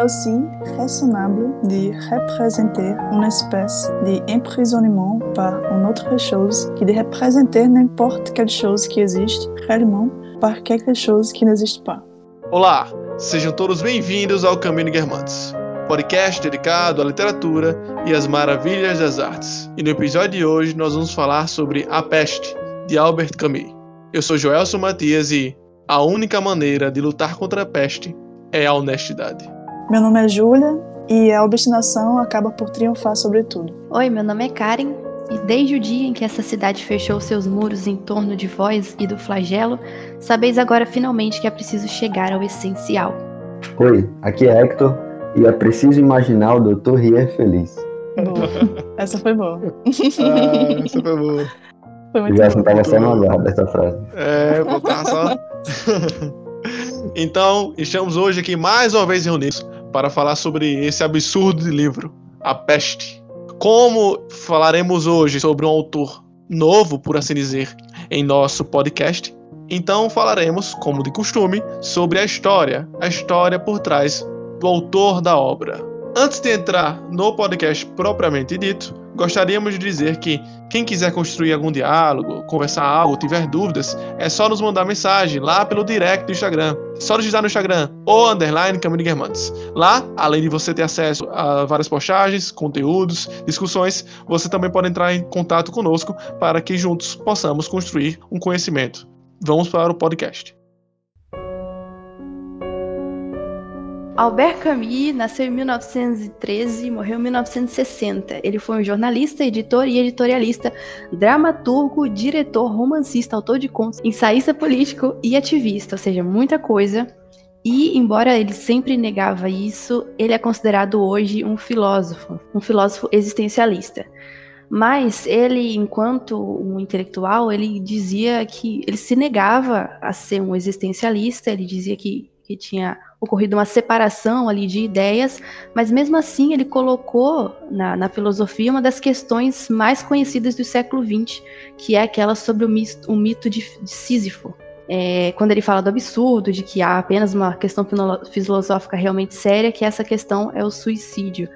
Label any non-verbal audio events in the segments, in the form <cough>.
est aussi raisonnable de représenter une espèce d'emprisonnement par une autre chose que de représenter n'importe quelle chose qui existe réellement par quelque chose que n'existe pas. Olá, sejam todos bem-vindos ao Caminho Guermantes, podcast dedicado à literatura e às maravilhas das artes. E no episódio de hoje nós vamos falar sobre A Peste, de Albert Camus. Eu sou Joelson Matias e a única maneira de lutar contra a peste é a honestidade. Meu nome é Júlia e a obstinação acaba por triunfar sobre tudo. Oi, meu nome é Karen e desde o dia em que essa cidade fechou seus muros em torno de vós e do flagelo, sabeis agora finalmente que é preciso chegar ao essencial. Oi, aqui é Hector e é preciso imaginar o Dr. Rier feliz. Boa. <laughs> Essa foi boa. Ah, essa foi boa. Foi muito estava só no aguardo dessa frase. É, vou só. <laughs> então, estamos hoje aqui mais uma vez reunidos para falar sobre esse absurdo de livro, A Peste. Como falaremos hoje sobre um autor novo, por assim dizer, em nosso podcast, então falaremos, como de costume, sobre a história, a história por trás do autor da obra. Antes de entrar no podcast propriamente dito, gostaríamos de dizer que quem quiser construir algum diálogo, conversar algo, tiver dúvidas, é só nos mandar mensagem lá pelo direct do Instagram. É Só digitar no Instagram, ou underline Caminho Guermantes. Lá, além de você ter acesso a várias postagens, conteúdos, discussões, você também pode entrar em contato conosco para que juntos possamos construir um conhecimento. Vamos para o podcast. Albert Camus nasceu em 1913 e morreu em 1960. Ele foi um jornalista, editor e editorialista, dramaturgo, diretor, romancista, autor de contos, ensaísta político e ativista, ou seja, muita coisa. E, embora ele sempre negava isso, ele é considerado hoje um filósofo, um filósofo existencialista. Mas ele, enquanto um intelectual, ele dizia que ele se negava a ser um existencialista, ele dizia que, que tinha ocorrido uma separação ali de ideias, mas mesmo assim ele colocou na, na filosofia uma das questões mais conhecidas do século XX, que é aquela sobre o, o mito de, de Sísifo. É, quando ele fala do absurdo, de que há apenas uma questão filo- filosófica realmente séria, que essa questão é o suicídio.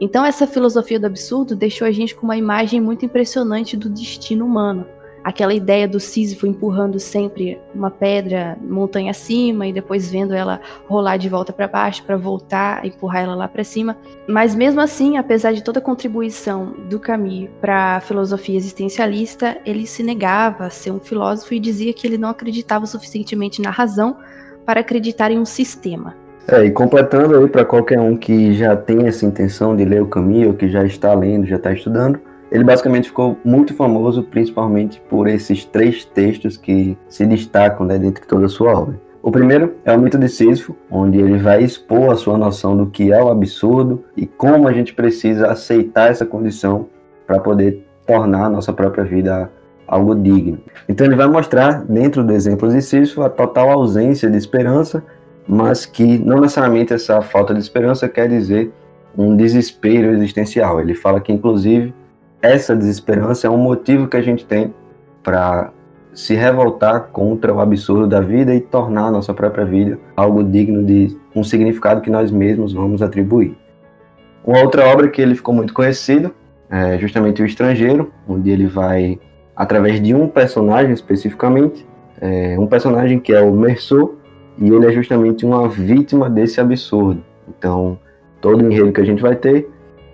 Então essa filosofia do absurdo deixou a gente com uma imagem muito impressionante do destino humano. Aquela ideia do Sísifo empurrando sempre uma pedra montanha acima e depois vendo ela rolar de volta para baixo para voltar empurrar ela lá para cima. Mas mesmo assim, apesar de toda a contribuição do Camus para a filosofia existencialista, ele se negava a ser um filósofo e dizia que ele não acreditava suficientemente na razão para acreditar em um sistema. É, e completando aí para qualquer um que já tem essa intenção de ler o Camus, ou que já está lendo, já está estudando, ele basicamente ficou muito famoso principalmente por esses três textos que se destacam né, dentro de toda a sua obra. O primeiro é o mito de Sísifo, onde ele vai expor a sua noção do que é o absurdo e como a gente precisa aceitar essa condição para poder tornar a nossa própria vida algo digno. Então ele vai mostrar, dentro do exemplo de Sísifo, a total ausência de esperança, mas que não necessariamente essa falta de esperança quer dizer um desespero existencial. Ele fala que, inclusive, essa desesperança é um motivo que a gente tem para se revoltar contra o absurdo da vida e tornar a nossa própria vida algo digno de um significado que nós mesmos vamos atribuir. Uma outra obra que ele ficou muito conhecido é justamente O Estrangeiro, onde ele vai, através de um personagem especificamente, é, um personagem que é o Merceau, e ele é justamente uma vítima desse absurdo. Então, todo o enredo que a gente vai ter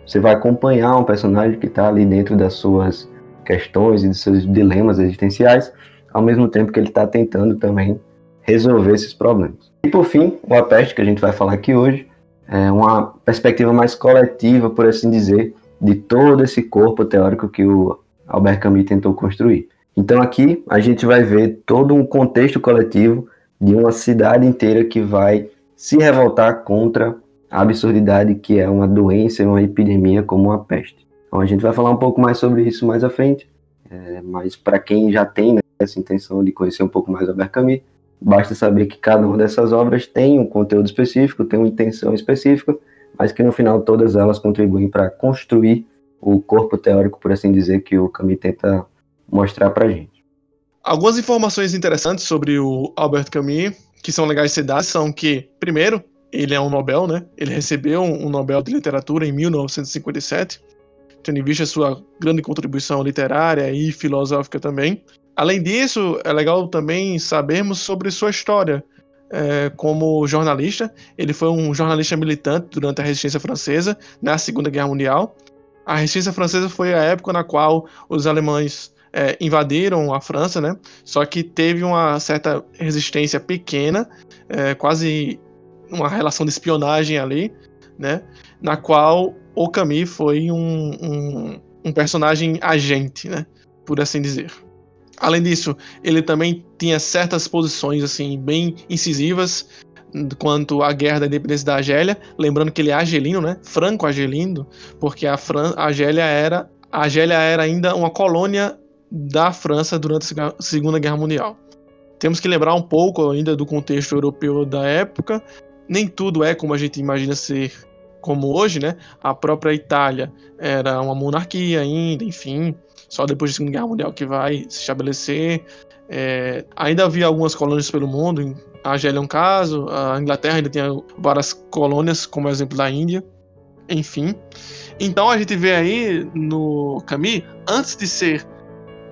você vai acompanhar um personagem que está ali dentro das suas questões e dos seus dilemas existenciais, ao mesmo tempo que ele está tentando também resolver esses problemas. E por fim, o A Peste, que a gente vai falar aqui hoje, é uma perspectiva mais coletiva, por assim dizer, de todo esse corpo teórico que o Albert Camus tentou construir. Então aqui a gente vai ver todo um contexto coletivo de uma cidade inteira que vai se revoltar contra a absurdidade que é uma doença e uma epidemia como a peste. Então a gente vai falar um pouco mais sobre isso mais à frente, é, mas para quem já tem né, essa intenção de conhecer um pouco mais Albert Camus, basta saber que cada uma dessas obras tem um conteúdo específico, tem uma intenção específica, mas que no final todas elas contribuem para construir o corpo teórico, por assim dizer, que o Camus tenta mostrar para gente. Algumas informações interessantes sobre o Albert Camus, que são legais de ser dadas, são que, primeiro, ele é um Nobel, né? Ele recebeu um Nobel de Literatura em 1957, tendo em vista sua grande contribuição literária e filosófica também. Além disso, é legal também sabermos sobre sua história é, como jornalista. Ele foi um jornalista militante durante a resistência francesa na Segunda Guerra Mundial. A resistência francesa foi a época na qual os alemães é, invadiram a França, né? Só que teve uma certa resistência pequena, é, quase uma relação de espionagem ali, né? Na qual o Camille foi um, um, um personagem agente, né? Por assim dizer. Além disso, ele também tinha certas posições assim bem incisivas quanto à guerra da independência da Argélia, lembrando que ele é argelino, né? Franco argelino, porque a, Fran a Argélia era a Argélia era ainda uma colônia da França durante a Segunda Guerra Mundial. Temos que lembrar um pouco ainda do contexto europeu da época. Nem tudo é como a gente imagina ser como hoje, né? A própria Itália era uma monarquia ainda, enfim só depois da Segunda Guerra Mundial que vai se estabelecer. É, ainda havia algumas colônias pelo mundo, a Argélia é um caso, a Inglaterra ainda tinha várias colônias, como exemplo da Índia, enfim. Então a gente vê aí no Camus, antes de ser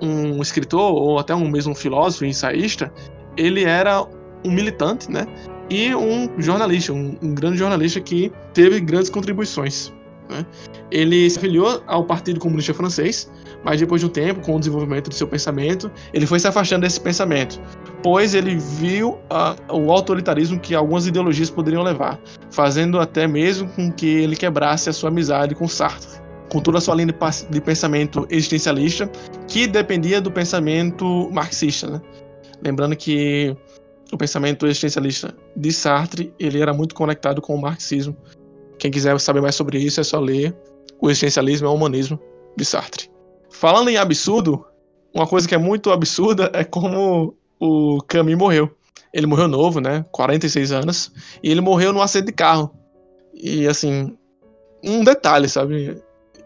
um escritor ou até um mesmo filósofo, ensaísta, ele era um militante, né? E um jornalista, um, um grande jornalista que teve grandes contribuições. Né? Ele se afiliou ao Partido Comunista Francês, mas depois de um tempo, com o desenvolvimento do seu pensamento, ele foi se afastando desse pensamento, pois ele viu uh, o autoritarismo que algumas ideologias poderiam levar, fazendo até mesmo com que ele quebrasse a sua amizade com Sartre, com toda a sua linha de pensamento existencialista, que dependia do pensamento marxista. Né? Lembrando que o pensamento existencialista de Sartre ele era muito conectado com o marxismo. Quem quiser saber mais sobre isso é só ler O Existencialismo é o Humanismo de Sartre. Falando em absurdo, uma coisa que é muito absurda é como o Camus morreu. Ele morreu novo, né? 46 anos. E ele morreu num acidente de carro. E assim, um detalhe, sabe?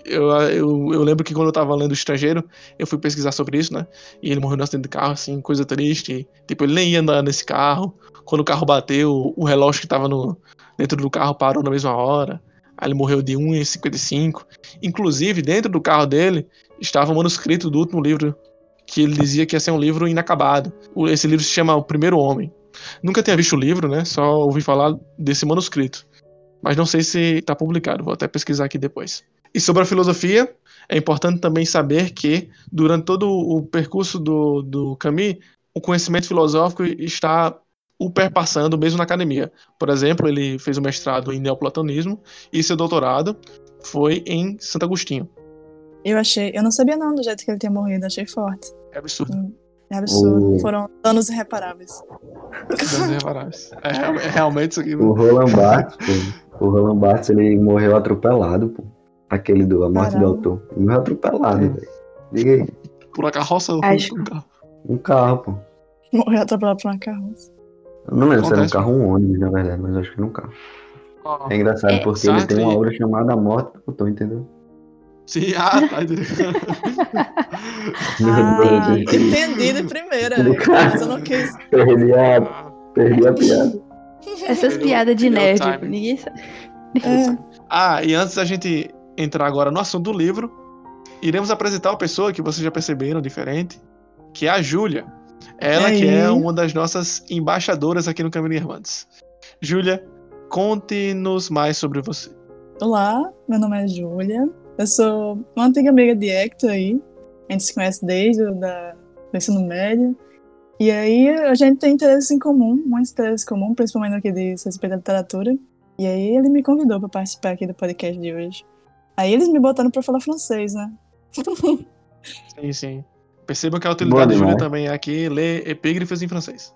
Eu, eu, eu lembro que quando eu tava lendo o Estrangeiro, eu fui pesquisar sobre isso, né? E ele morreu num acidente de carro, assim, coisa triste. Tipo, ele nem ia andar nesse carro. Quando o carro bateu, o relógio que tava no, dentro do carro parou na mesma hora. Aí ele morreu de 1,55. Inclusive, dentro do carro dele estava o manuscrito do último livro, que ele dizia que ia ser um livro inacabado. Esse livro se chama O Primeiro Homem. Nunca tinha visto o livro, né? Só ouvi falar desse manuscrito. Mas não sei se está publicado, vou até pesquisar aqui depois. E sobre a filosofia, é importante também saber que, durante todo o percurso do, do Camus, o conhecimento filosófico está o perpassando mesmo na academia. Por exemplo, ele fez o mestrado em neoplatonismo e seu doutorado foi em Santo Agostinho. Eu achei, eu não sabia não do jeito que ele tinha morrido, achei forte. É absurdo. É absurdo. Foram danos irreparáveis. Danos irreparáveis. É, é realmente isso aqui. O Roland Barthes, pô, o Roland Barthes, ele morreu atropelado, pô. Aquele do A Morte Caramba. do Autor. Ele morreu atropelado, é. velho. Diga aí. Por uma carroça ou Acho... um carro? Um carro, pô. Morreu atropelado por uma carroça. Eu não lembro se era um carro ou um ônibus, na verdade, mas acho que era um carro. Oh, é engraçado é, porque ele tem uma obra chamada A Morte do Autor, entendeu? Sim, <laughs> ah, tá. ah, entendi de primeira, mas eu não quis. <laughs> Perdi a, perdi a piada. Essas piadas de nerd, ninguém sabe. É. Ah, e antes da gente entrar agora no assunto do livro, iremos apresentar uma pessoa que vocês já perceberam diferente, que é a Júlia. Ela que é uma das nossas embaixadoras aqui no Caminho Irmãs. Júlia, conte-nos mais sobre você. Olá, meu nome é Júlia. Eu sou uma antiga amiga de Hector aí. A gente se conhece desde o da, do ensino médio. E aí a gente tem interesses em comum, muitos interesses em comum, principalmente no que diz respeito à literatura. E aí ele me convidou para participar aqui do podcast de hoje. Aí eles me botaram para falar francês, né? sim, sim. Percebam que a utilidade de Júlia também é aqui ler epígrafes em francês.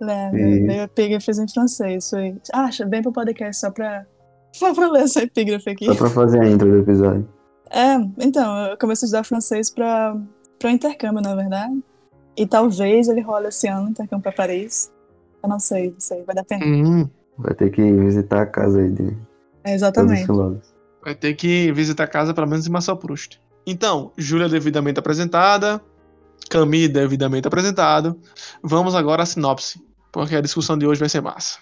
Lê, ler epígrafes em francês. Foi... Acha bem pro podcast só pra <laughs> só pra ler essa epígrafe aqui. Só pra fazer a intro do episódio. É, então, eu comecei a estudar francês pra, pra intercâmbio, na verdade. E talvez ele role esse ano, intercâmbio pra Paris. Eu não sei, não sei, vai dar pena. Uhum. Vai ter que visitar a casa aí de. É, exatamente. Vai ter que visitar a casa, pelo menos em Marcel Proust. Então, Júlia devidamente apresentada, Camille devidamente apresentado. Vamos agora à sinopse, porque a discussão de hoje vai ser massa.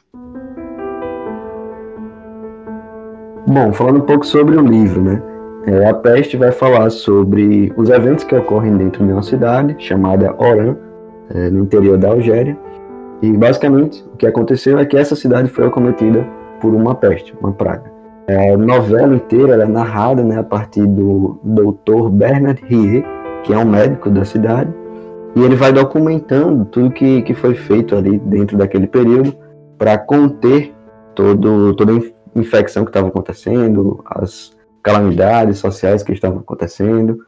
Bom, falando um pouco sobre o livro, né? É, a peste vai falar sobre os eventos que ocorrem dentro de uma cidade chamada Oran, é, no interior da Algéria. E basicamente o que aconteceu é que essa cidade foi acometida por uma peste, uma praga. É, novela inteira é narrada né, a partir do Dr. Bernard Rie, que é um médico da cidade, e ele vai documentando tudo que, que foi feito ali dentro daquele período para conter todo, toda a infecção que estava acontecendo, as calamidades sociais que estavam acontecendo,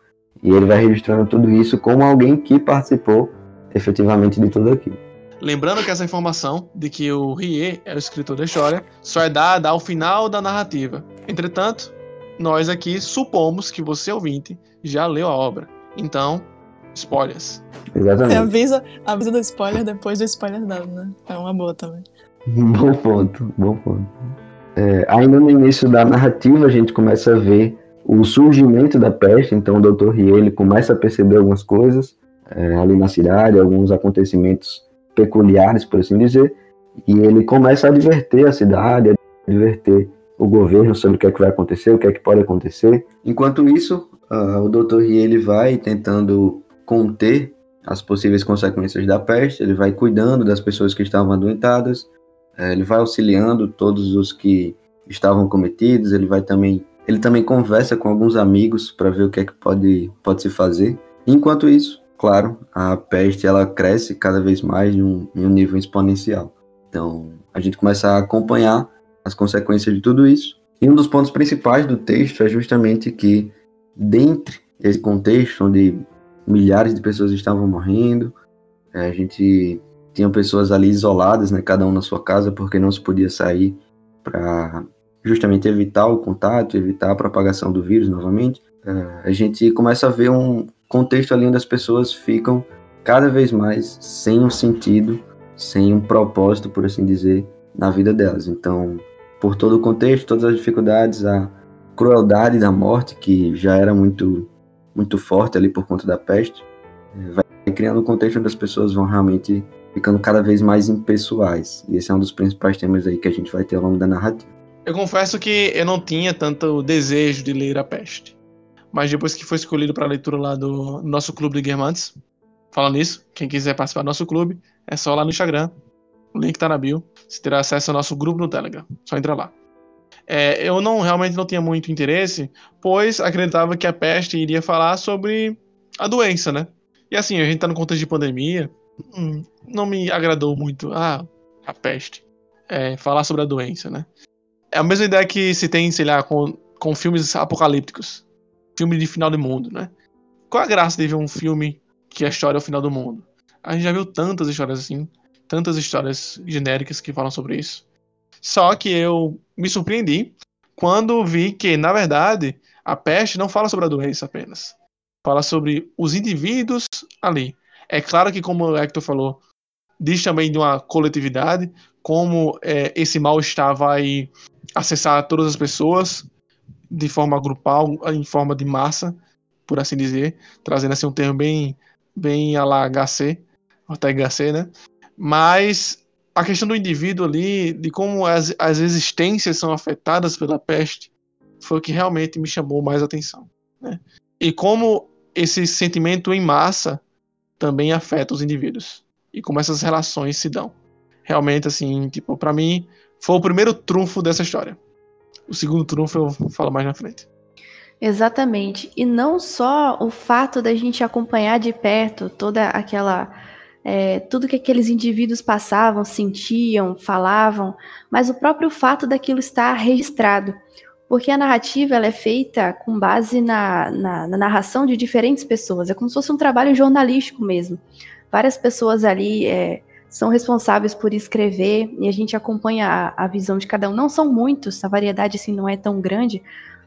e ele vai registrando tudo isso como alguém que participou efetivamente de tudo aquilo. Lembrando que essa informação de que o Rie é o escritor da história só é dada ao final da narrativa. Entretanto, nós aqui supomos que você, ouvinte, já leu a obra. Então, spoilers. Exatamente. Avisa, avisa do spoiler depois do spoiler dado, né? É uma boa também. <laughs> Bom ponto, bom ponto. É, ainda no início da narrativa, a gente começa a ver o surgimento da peste. Então, o Dr. Rie ele começa a perceber algumas coisas é, ali na cidade, alguns acontecimentos peculiares, por assim dizer, e ele começa a adverter a cidade, a adverter o governo sobre o que é que vai acontecer, o que é que pode acontecer. Enquanto isso, uh, o Dr. Rie ele vai tentando conter as possíveis consequências da peste, ele vai cuidando das pessoas que estavam adoentadas, uh, ele vai auxiliando todos os que estavam cometidos, ele vai também ele também conversa com alguns amigos para ver o que é que pode, pode se fazer. Enquanto isso, claro, a peste ela cresce cada vez mais em um, em um nível exponencial. Então, a gente começa a acompanhar as consequências de tudo isso. E um dos pontos principais do texto é justamente que, dentre esse contexto onde milhares de pessoas estavam morrendo, é, a gente tinha pessoas ali isoladas, né, cada um na sua casa, porque não se podia sair para justamente evitar o contato, evitar a propagação do vírus novamente. É, a gente começa a ver um, contexto ali onde as pessoas ficam cada vez mais sem um sentido, sem um propósito, por assim dizer, na vida delas. Então, por todo o contexto, todas as dificuldades, a crueldade da morte, que já era muito, muito forte ali por conta da peste, eh, vai criando um contexto onde as pessoas vão realmente ficando cada vez mais impessoais. E esse é um dos principais temas aí que a gente vai ter ao longo da narrativa. Eu confesso que eu não tinha tanto desejo de ler A Peste. Mas depois que foi escolhido para leitura lá do nosso clube de Guermantes, falando nisso, quem quiser participar do nosso clube, é só lá no Instagram. O link tá na bio. Você terá acesso ao nosso grupo no Telegram. Só entra lá. É, eu não realmente não tinha muito interesse, pois acreditava que a peste iria falar sobre a doença, né? E assim, a gente tá no contexto de pandemia, hum, não me agradou muito. Ah, a peste. É, falar sobre a doença, né? É a mesma ideia que se tem, sei lá, com, com filmes apocalípticos filme de final do mundo, né? Qual a graça de ver um filme que a história é o final do mundo? A gente já viu tantas histórias assim, tantas histórias genéricas que falam sobre isso. Só que eu me surpreendi quando vi que, na verdade, a peste não fala sobre a doença apenas. Fala sobre os indivíduos ali. É claro que, como o Hector falou, diz também de uma coletividade, como é, esse mal-estar vai acessar todas as pessoas, de forma grupal, em forma de massa, por assim dizer, trazendo assim um termo bem, bem a la HC, até HC, né? Mas a questão do indivíduo ali, de como as, as existências são afetadas pela peste, foi o que realmente me chamou mais atenção. Né? E como esse sentimento em massa também afeta os indivíduos. E como essas relações se dão. Realmente, assim, tipo, para mim, foi o primeiro trunfo dessa história. O segundo trunfo eu falo mais na frente. Exatamente. E não só o fato da gente acompanhar de perto toda aquela. É, tudo que aqueles indivíduos passavam, sentiam, falavam, mas o próprio fato daquilo estar registrado. Porque a narrativa ela é feita com base na, na, na narração de diferentes pessoas. É como se fosse um trabalho jornalístico mesmo. Várias pessoas ali é, são responsáveis por escrever e a gente acompanha a, a, visão de cada um. Não são muitos, a variedade assim não é tão grande,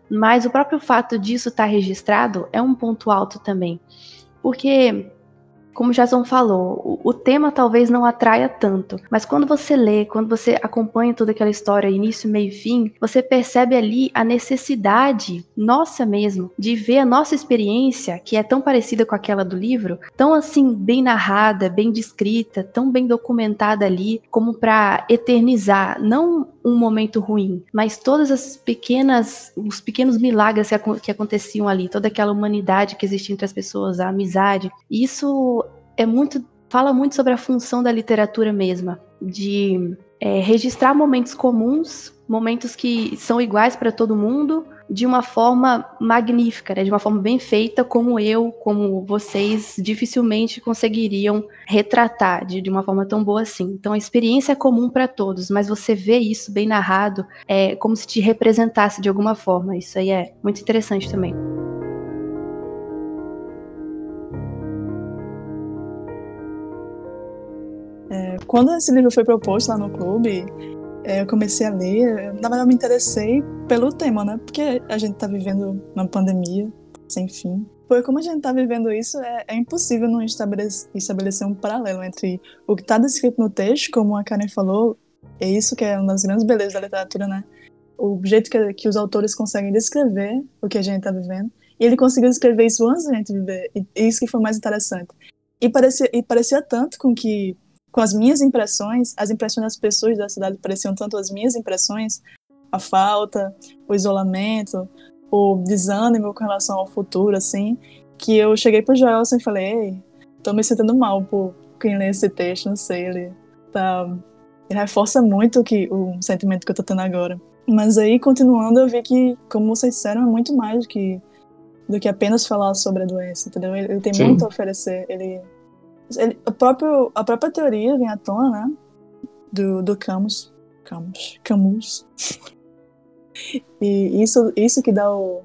mas o próprio fato disso estar registrado é um ponto alto também. Porque como Jason falou, o, o, tema talvez não atraia tanto, mas quando você lê, quando você acompanha toda aquela história, início, meio e fim, você percebe ali a necessidade nossa mesmo de ver a nossa experiência, que é tão parecida com aquela do livro, tão assim bem narrada, bem descrita, tão bem documentada ali, como para eternizar não um momento ruim, mas todas as pequenas, os pequenos milagres que, que aconteciam ali, toda aquela humanidade que existia entre as pessoas, a amizade. Isso é muito fala muito sobre a função da literatura mesma, de é, registrar momentos comuns, momentos que são iguais para todo mundo, de uma forma magnífica, né? de uma forma bem feita, como eu, como vocês dificilmente conseguiriam retratar de, de uma forma tão boa assim. Então a experiência é comum para todos, mas você vê isso bem narrado, é como se te representasse de alguma forma. Isso aí é muito interessante também. Quando esse livro foi proposto lá no clube, é, eu comecei a ler, na verdade eu me interessei pelo tema, né? Porque a gente tá vivendo uma pandemia sem fim. Porque como a gente tá vivendo isso, é, é impossível não estabelecer, estabelecer um paralelo entre o que está descrito no texto, como a Karen falou, é isso que é uma das grandes belezas da literatura, né? O jeito que, que os autores conseguem descrever o que a gente tá vivendo. E ele conseguiu descrever isso antes da gente viver. E isso que foi mais interessante. E parecia, e parecia tanto com que com as minhas impressões, as impressões das pessoas da cidade pareciam tanto as minhas impressões, a falta, o isolamento, o desânimo com relação ao futuro, assim, que eu cheguei pro Joelson e falei, ei, tô me sentindo mal por quem lê esse texto, não sei, ele tá... Ele reforça muito que, o sentimento que eu tô tendo agora. Mas aí, continuando, eu vi que, como vocês disseram, é muito mais do que, do que apenas falar sobre a doença, entendeu? Ele, ele tem Sim. muito a oferecer, ele ele, o próprio, a própria teoria vem à tona, né? Do, do Camus. Camus. Camus. <laughs> e isso, isso que dá o.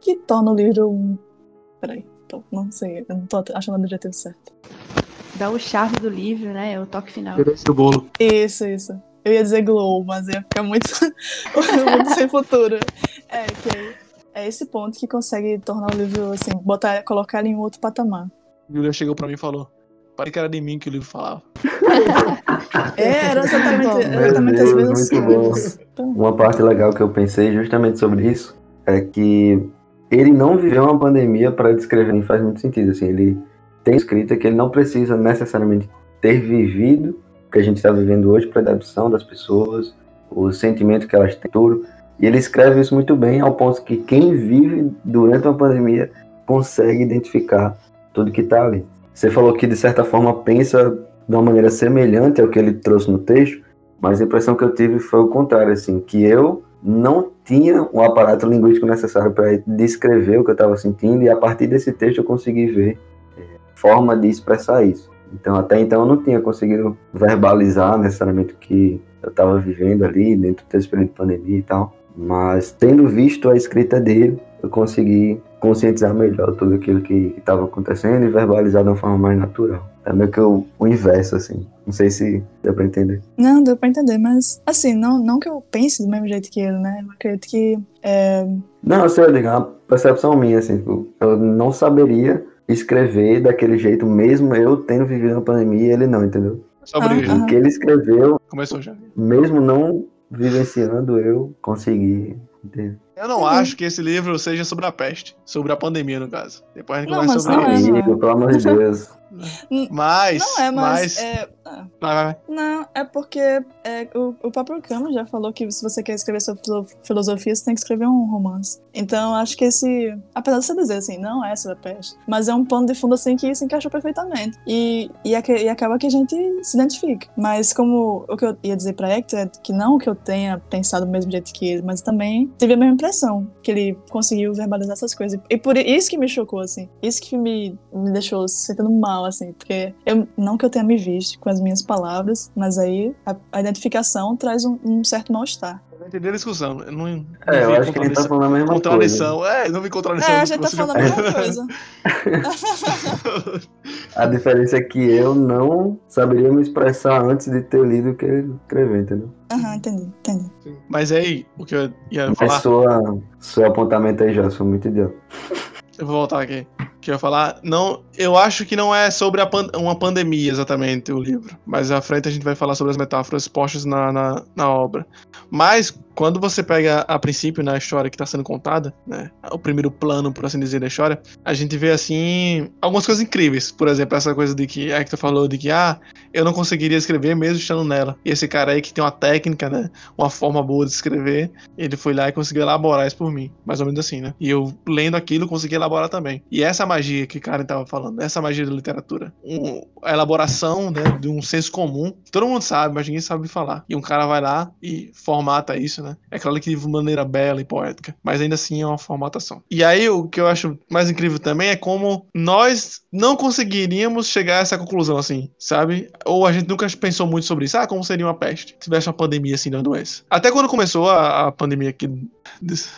que torna o livro um. Peraí, tô, não sei, eu não tô achando o adjetivo certo. Dá o charme do livro, né? É o toque final. Do bolo. Isso, isso. Eu ia dizer glow, mas ia ficar muito, <laughs> muito sem futuro. É, que é esse ponto que consegue tornar o livro, assim, botar, colocar ele em outro patamar. Julia chegou pra mim e falou: Parece que era de mim que o livro falava. <laughs> é, era exatamente, exatamente as mesmas coisas. Uma parte legal que eu pensei justamente sobre isso é que ele não viveu uma pandemia para descrever, não faz muito sentido. Assim, ele tem escrita que ele não precisa necessariamente ter vivido o que a gente está vivendo hoje para a adaptação das pessoas, o sentimento que elas têm, tudo. E ele escreve isso muito bem, ao ponto que quem vive durante uma pandemia consegue identificar tudo que está ali. Você falou que, de certa forma, pensa de uma maneira semelhante ao que ele trouxe no texto, mas a impressão que eu tive foi o contrário, assim, que eu não tinha o aparato linguístico necessário para descrever o que eu estava sentindo e a partir desse texto eu consegui ver é, forma de expressar isso. Então, até então eu não tinha conseguido verbalizar necessariamente o que eu estava vivendo ali dentro desse período de pandemia e tal, mas tendo visto a escrita dele, eu consegui conscientizar melhor tudo aquilo que estava acontecendo e verbalizar de uma forma mais natural. É meio que o, o inverso, assim. Não sei se deu pra entender. Não, deu pra entender, mas assim, não, não que eu pense do mesmo jeito que ele, né? Eu acredito que. É... Não, eu sei, é uma percepção minha, assim, tipo, eu não saberia escrever daquele jeito, mesmo eu tendo vivido uma pandemia e ele não, entendeu? Sobre o que ele escreveu, Começou já. mesmo não vivenciando, eu consegui entender. Eu não uhum. acho que esse livro seja sobre a peste, sobre a pandemia, no caso. Depois a gente conversa sobre não isso. É, não é. Pelo amor de Deus. <laughs> Mas. Não é, mas. mas... É... Vai, vai, vai. Não, é porque é, o, o próprio Camus já falou que se você quer escrever sobre filosofia, você tem que escrever um romance. Então, acho que esse. Apesar de você dizer assim, não é sobre a peste, mas é um pano de fundo assim que se encaixou perfeitamente. E, e, e acaba que a gente se identifica. Mas, como o que eu ia dizer pra Hector é que não que eu tenha pensado do mesmo jeito que ele, mas também tive a mesma impressão que ele conseguiu verbalizar essas coisas. E por isso que me chocou, assim. Isso que me, me deixou sentindo mal, assim. Porque eu, não que eu tenha me visto com as minhas palavras, mas aí a, a identificação traz um, um certo mal-estar. Eu entendi a discussão. Não, não é, eu acho que ele tá falando a mesma contradição. coisa. É, não vi contradição. É, a gente tá falando a mesma coisa. <laughs> a diferença é que eu não saberia me expressar antes de ter lido o que ele escreveu, entendeu? Aham, uhum, entendi, entendi. Sim. Mas aí, o que eu ia Mas falar... Sua, seu apontamento aí já, sou muito idiota. Eu vou voltar aqui. Que eu ia falar. Não, eu acho que não é sobre pan uma pandemia exatamente o livro. Mas à frente a gente vai falar sobre as metáforas postas na, na, na obra. Mas quando você pega a princípio na história que está sendo contada, né, o primeiro plano, por assim dizer, da história, a gente vê assim algumas coisas incríveis. Por exemplo, essa coisa de que Hector falou de que ah, eu não conseguiria escrever mesmo estando nela. E esse cara aí que tem uma técnica, né, uma forma boa de escrever, ele foi lá e conseguiu elaborar isso por mim, mais ou menos assim, né? E eu lendo aquilo consegui elaborar também. E essa magia que Karen estava falando, essa magia da literatura, um, a elaboração, né, de um senso comum, todo mundo sabe, mas ninguém sabe falar. E um cara vai lá e formata isso, né? É claro que de maneira bela e poética, mas ainda assim é uma formatação. E aí o que eu acho mais incrível também é como nós não conseguiríamos chegar a essa conclusão assim, sabe? Ou a gente nunca pensou muito sobre isso. Ah, como seria uma peste? Se tivesse uma pandemia assim de uma doença. Até quando começou a, a pandemia aqui,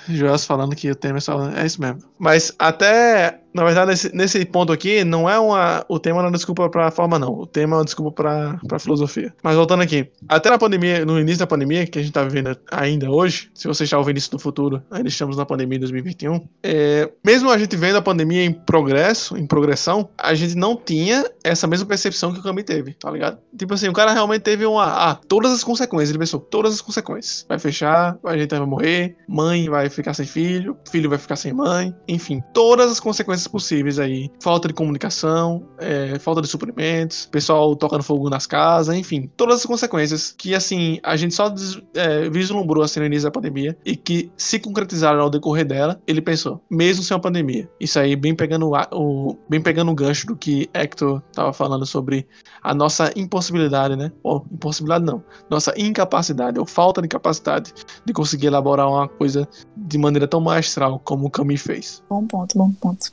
Joás falando que o tema é. É isso mesmo. Mas até na verdade, nesse, nesse ponto aqui, não é uma. O tema não é desculpa pra forma, não. O tema é uma desculpa pra, pra filosofia. Mas voltando aqui. Até na pandemia, no início da pandemia, que a gente tá vivendo ainda hoje, se você está ouvindo isso no futuro, ainda estamos na pandemia de 2021. É, mesmo a gente vendo a pandemia em progresso, em progressão, a gente não tinha essa mesma percepção que o Cami teve, tá ligado? Tipo assim, o cara realmente teve uma. Ah, todas as consequências. Ele pensou, todas as consequências. Vai fechar, a gente vai morrer, mãe vai ficar sem filho, filho vai ficar sem mãe, enfim, todas as consequências possíveis aí. Falta de comunicação, é, falta de suprimentos, pessoal tocando fogo nas casas, enfim, todas as consequências que, assim, a gente só é, vislumbrou assim no início da pandemia e que se concretizaram ao decorrer dela, ele pensou, mesmo sem uma pandemia. Isso aí, bem pegando o, bem pegando o gancho do que Hector tava falando sobre a nossa impossibilidade, né? Ou impossibilidade não, nossa incapacidade ou falta de capacidade de conseguir elaborar uma coisa de maneira tão magistral como o Camus fez. Bom ponto, bom ponto.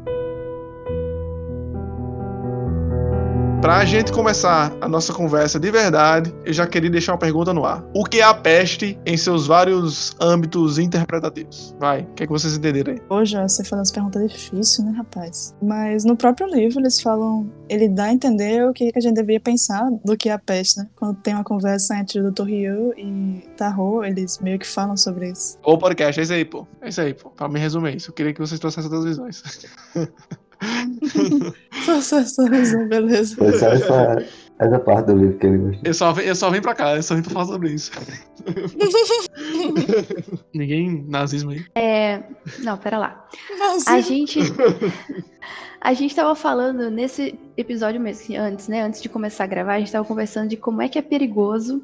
Para a gente começar a nossa conversa de verdade, eu já queria deixar uma pergunta no ar. O que é a peste em seus vários âmbitos interpretativos? Vai, o que é que vocês entenderam aí? Hoje você faz umas perguntas difíceis, né, rapaz? Mas no próprio livro eles falam, ele dá a entender o que a gente deveria pensar do que é a peste, né? Quando tem uma conversa entre o Dr. Ryu e Tarô, eles meio que falam sobre isso. O podcast, é isso aí, pô. É isso aí, pô. Pra me resumir isso, eu queria que vocês trouxessem outras visões. <laughs> <laughs> Só essa razão, beleza. Foi só essa, essa parte do livro que ele gostou. Eu só, eu só vim pra cá, eu só vim pra falar sobre isso. <laughs> Ninguém nazismo aí. É. Não, pera lá. A gente. A gente tava falando nesse episódio mesmo, antes, né? Antes de começar a gravar, a gente tava conversando de como é que é perigoso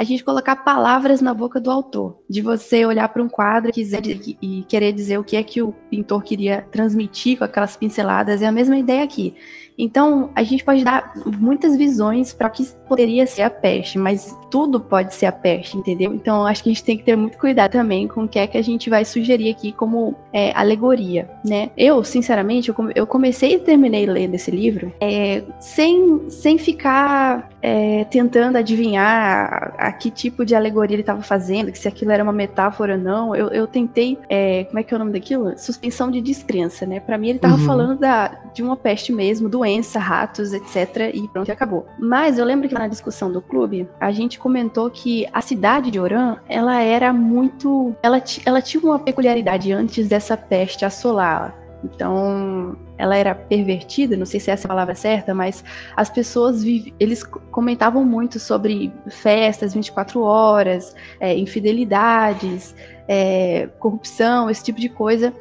a gente colocar palavras na boca do autor. De você olhar para um quadro e, querer dizer o que é que o pintor queria transmitir com aquelas pinceladas. É a mesma ideia aqui. Então, a gente pode dar muitas visões para o que poderia ser a peste, mas tudo pode ser a peste, entendeu? Então, acho que a gente tem que ter muito cuidado também com o que é que a gente vai sugerir aqui como é, alegoria, né? Eu, sinceramente, eu, comecei e terminei lendo esse livro é, sem, sem ficar é, tentando adivinhar a, a, que tipo de alegoria ele estava fazendo, se aquilo era uma metáfora ou não. Eu, eu tentei, é, como é que é o nome daquilo? Suspensão de descrença, né? Para mim, ele estava uhum. falando da, de uma peste mesmo, doença, ratos, etc. E pronto, acabou. Mas eu lembro que na discussão do clube, a gente comentou que a cidade de Oran, ela era muito. Ela, ela tinha uma peculiaridade antes dessa peste assolar. Então, ela era pervertida, não sei se essa é a palavra certa, mas as pessoas eles comentavam muito sobre festas 24 horas, é, infidelidades, é, corrupção, esse tipo de coisa.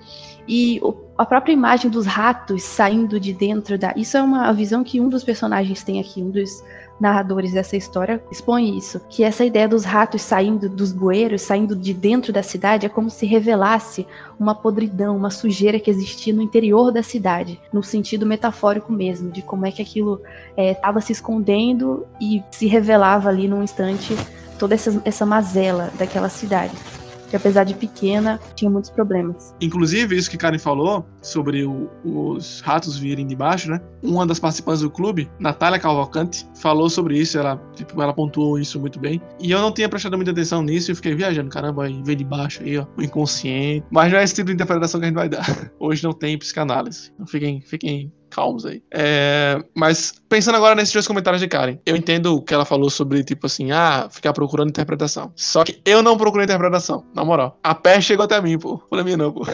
E a própria imagem dos ratos saindo de dentro da. Isso é uma visão que um dos personagens tem aqui, um dos narradores dessa história expõe isso, que essa ideia dos ratos saindo dos bueiros, saindo de dentro da cidade, é como se revelasse uma podridão, uma sujeira que existia no interior da cidade, no sentido metafórico mesmo, de como é que aquilo estava é, se escondendo e se revelava ali num instante toda essa, essa mazela daquela cidade que apesar de pequena, tinha muitos problemas. Inclusive, isso que Karen falou sobre o, os ratos virem de baixo, né? Uma das participantes do clube, Natália Cavalcante, falou sobre isso, ela, tipo, ela pontuou isso muito bem. E eu não tinha prestado muita atenção nisso e fiquei viajando, caramba, aí veio de baixo aí, ó, o inconsciente. Mas não é esse tipo de interpretação que a gente vai dar. <laughs> Hoje não tem psicanálise. Então fiquem, fiquem calmos aí. É, mas pensando agora nesses dois comentários de Karen, eu entendo o que ela falou sobre, tipo assim, ah, ficar procurando interpretação. Só que eu não procurei interpretação, na moral. A peste chegou até mim, pô. Por mim não, pô. <laughs>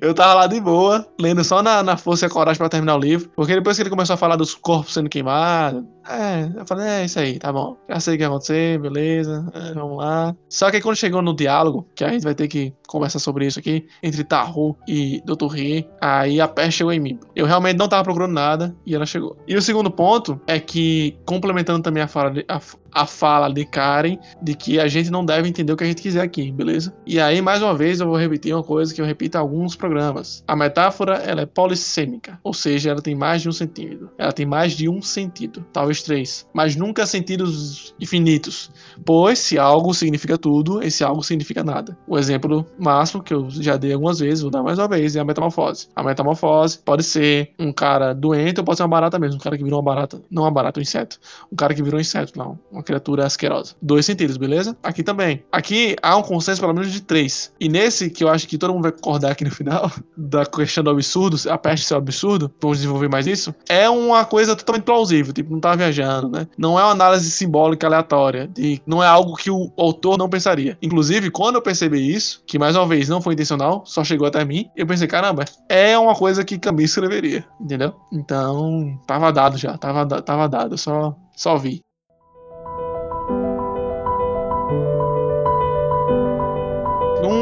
Eu tava lá de boa, lendo só na, na força e a coragem pra terminar o livro. Porque depois que ele começou a falar dos corpos sendo queimados, é, eu falei, é isso aí, tá bom. Já sei o que vai acontecer, beleza, é, vamos lá. Só que aí quando chegou no diálogo, que a gente vai ter que conversar sobre isso aqui, entre Taru e Dr. Ri, aí a peste chegou em mim. Eu realmente não tava procurando nada e ela chegou. E o segundo ponto é que, complementando também a fala de, a, a fala de Karen, de que a gente não deve entender o que a gente quiser aqui, beleza? E aí, mais uma vez, eu vou repetir uma coisa que eu repito em alguns programas. A metáfora, ela é polissêmica, ou seja, ela tem mais de um sentido. Ela tem mais de um sentido, talvez três, mas nunca sentidos infinitos. Pois, se algo significa tudo, esse algo significa nada. O exemplo máximo, que eu já dei algumas vezes, vou dar mais uma vez, é a metamorfose. A metamorfose pode ser um cara doente ou pode ser uma barata mesmo, um cara que virou uma barata, não uma barata, um inseto. Um cara que virou um inseto, não, uma criatura asquerosa. Dois sentidos, beleza? Aqui também. Aqui há um consenso pelo menos de três. E nesse que eu acho que todo mundo vai concordar aqui no final, <laughs> da questão do absurdo, a peste ser um absurdo, vamos desenvolver mais isso, é uma coisa totalmente plausível, tipo, não tá viajando, né? Não é uma análise simbólica aleatória, de, não é algo que o autor não pensaria. Inclusive, quando eu percebi isso, que mais uma vez não foi intencional, só chegou até mim, eu pensei, caramba, é uma coisa que Camille escreveria, entendeu? Então, tava dado já, tava, tava dado, só, só vi.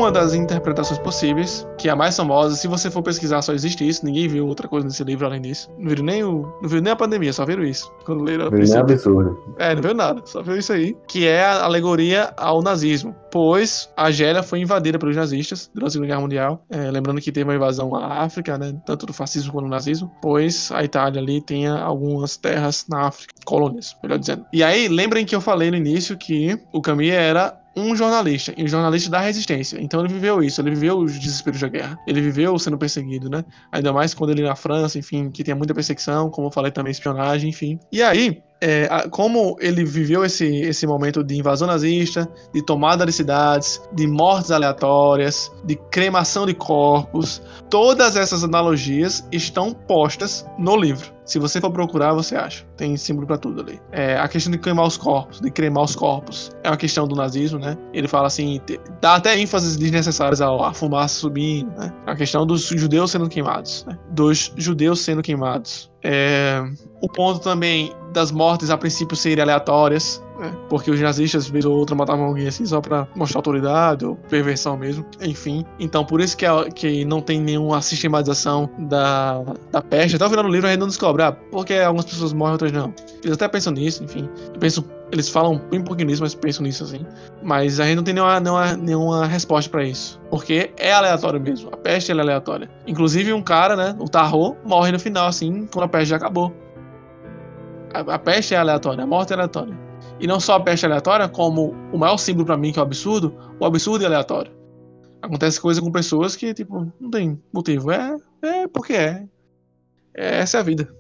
Uma das interpretações possíveis, que é a mais famosa, se você for pesquisar, só existe isso, ninguém viu outra coisa nesse livro além disso. Não viram nem, o, não viram nem a pandemia, só viram isso. Quando leram Viu nem absurdo. É, não viu nada, só viu isso aí. Que é a alegoria ao nazismo. Pois a Argélia foi invadida pelos nazistas durante a Segunda Guerra Mundial. É, lembrando que teve uma invasão à África, né, tanto do fascismo quanto do nazismo. Pois a Itália ali tinha algumas terras na África, colônias, melhor dizendo. E aí, lembrem que eu falei no início que o Camille era um jornalista, e um jornalista da resistência. Então ele viveu isso, ele viveu os desesperos da guerra. Ele viveu sendo perseguido, né? Ainda mais quando ele na França, enfim, que tinha muita perseguição, como eu falei também, espionagem, enfim. E aí, é, como ele viveu esse, esse momento de invasão nazista, de tomada de cidades, de mortes aleatórias, de cremação de corpos, todas essas analogias estão postas no livro. Se você for procurar, você acha. Tem símbolo para tudo ali. É, a questão de queimar os corpos, de cremar os corpos, é uma questão do nazismo, né? Ele fala assim, dá até ênfases desnecessárias à fumaça subindo, né? A questão dos judeus sendo queimados, né? dos judeus sendo queimados. É, o ponto também das mortes a princípio serem aleatórias, né? porque os nazistas, vez ou outra, matavam alguém assim só pra mostrar autoridade ou perversão mesmo, enfim. Então, por isso que, é, que não tem nenhuma sistematização da, da peste. Até o final do livro a gente não descobre, ah, porque algumas pessoas morrem, outras não. Eles até pensam nisso, enfim. Eu penso, eles falam bem pouquinho nisso, mas pensam nisso assim. Mas a gente não tem nenhuma, nenhuma, nenhuma resposta para isso. Porque é aleatório mesmo. A peste é aleatória. Inclusive, um cara, né, o Tarro, morre no final, assim, quando a peste já acabou. A, a peste é aleatória, a morte é aleatória. E não só a peste aleatória, como o maior símbolo para mim, que é o absurdo, o absurdo é aleatório. Acontece coisa com pessoas que, tipo, não tem motivo. É, é porque é. é essa é a vida.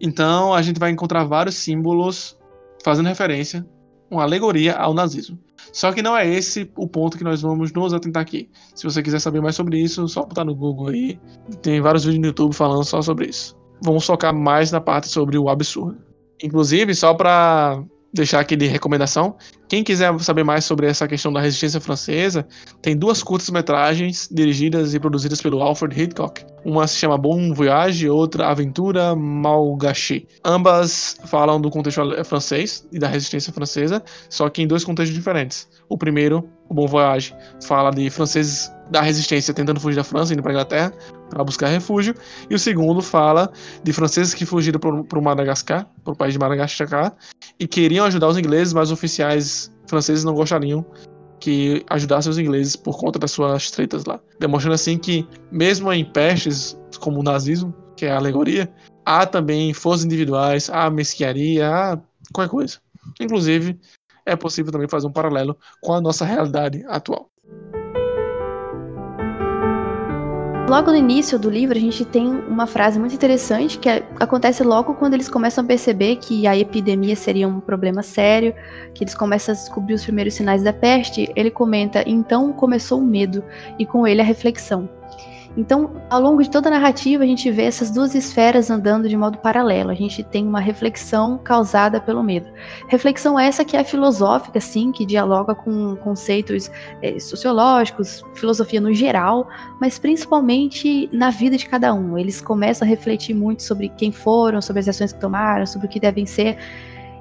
Então, a gente vai encontrar vários símbolos fazendo referência, uma alegoria ao nazismo. Só que não é esse o ponto que nós vamos nos atentar aqui. Se você quiser saber mais sobre isso, só botar no Google aí. Tem vários vídeos no YouTube falando só sobre isso. Vamos focar mais na parte sobre o absurdo. Inclusive, só para deixar aqui de recomendação. Quem quiser saber mais sobre essa questão da resistência francesa, tem duas curtas-metragens dirigidas e produzidas pelo Alfred Hitchcock. Uma se chama Bon Voyage outra Aventura Malgache. Ambas falam do contexto francês e da resistência francesa, só que em dois contextos diferentes. O primeiro, o Bon Voyage, fala de franceses da resistência tentando fugir da França, indo para a Inglaterra para buscar refúgio. E o segundo fala de franceses que fugiram para o Madagascar, para o país de Madagascar, e queriam ajudar os ingleses, mas os oficiais franceses não gostariam que ajudassem os ingleses por conta das suas tretas lá. Demonstrando assim que, mesmo em pestes como o nazismo, que é a alegoria, há também forças individuais, há mesquiaria, há qualquer coisa. Inclusive, é possível também fazer um paralelo com a nossa realidade atual. Logo no início do livro, a gente tem uma frase muito interessante que é, acontece logo quando eles começam a perceber que a epidemia seria um problema sério, que eles começam a descobrir os primeiros sinais da peste. Ele comenta: então começou o medo e com ele a reflexão. Então, ao longo de toda a narrativa, a gente vê essas duas esferas andando de modo paralelo. A gente tem uma reflexão causada pelo medo. Reflexão essa que é filosófica, sim, que dialoga com conceitos é, sociológicos, filosofia no geral, mas principalmente na vida de cada um. Eles começam a refletir muito sobre quem foram, sobre as ações que tomaram, sobre o que devem ser.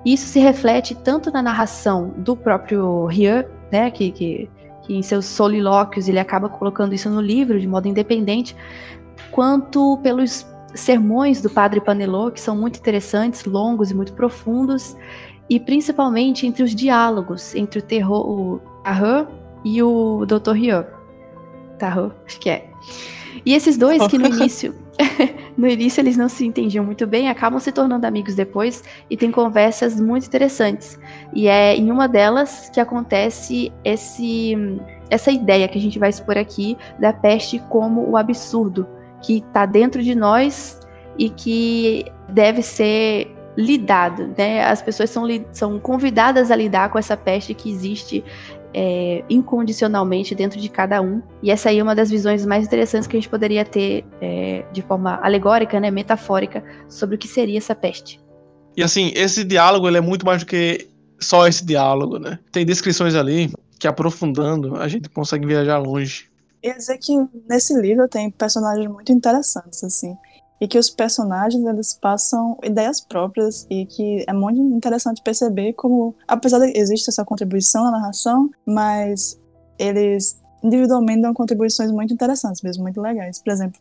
Isso se reflete tanto na narração do próprio Rieu, né, que, que que em seus solilóquios ele acaba colocando isso no livro de modo independente, quanto pelos sermões do padre Panelot, que são muito interessantes, longos e muito profundos, e principalmente entre os diálogos entre o terror, o Tarran e o Dr. Rieu. Tarran, acho que é. E esses dois que no <laughs> início <laughs> no início eles não se entendiam muito bem, acabam se tornando amigos depois e tem conversas muito interessantes. E é em uma delas que acontece esse essa ideia que a gente vai expor aqui da peste como o absurdo que está dentro de nós e que deve ser lidado, né? As pessoas são, são convidadas a lidar com essa peste que existe é, incondicionalmente dentro de cada um. E essa aí é uma das visões mais interessantes que a gente poderia ter é, de forma alegórica, né, metafórica, sobre o que seria essa peste. E assim, esse diálogo ele é muito mais do que só esse diálogo, né? Tem descrições ali que aprofundando a gente consegue viajar longe. Ia dizer que nesse livro tem personagens muito interessantes, assim e que os personagens eles passam ideias próprias e que é muito interessante perceber como, apesar de existir essa contribuição na narração, mas eles individualmente dão contribuições muito interessantes, mesmo muito legais. Por exemplo,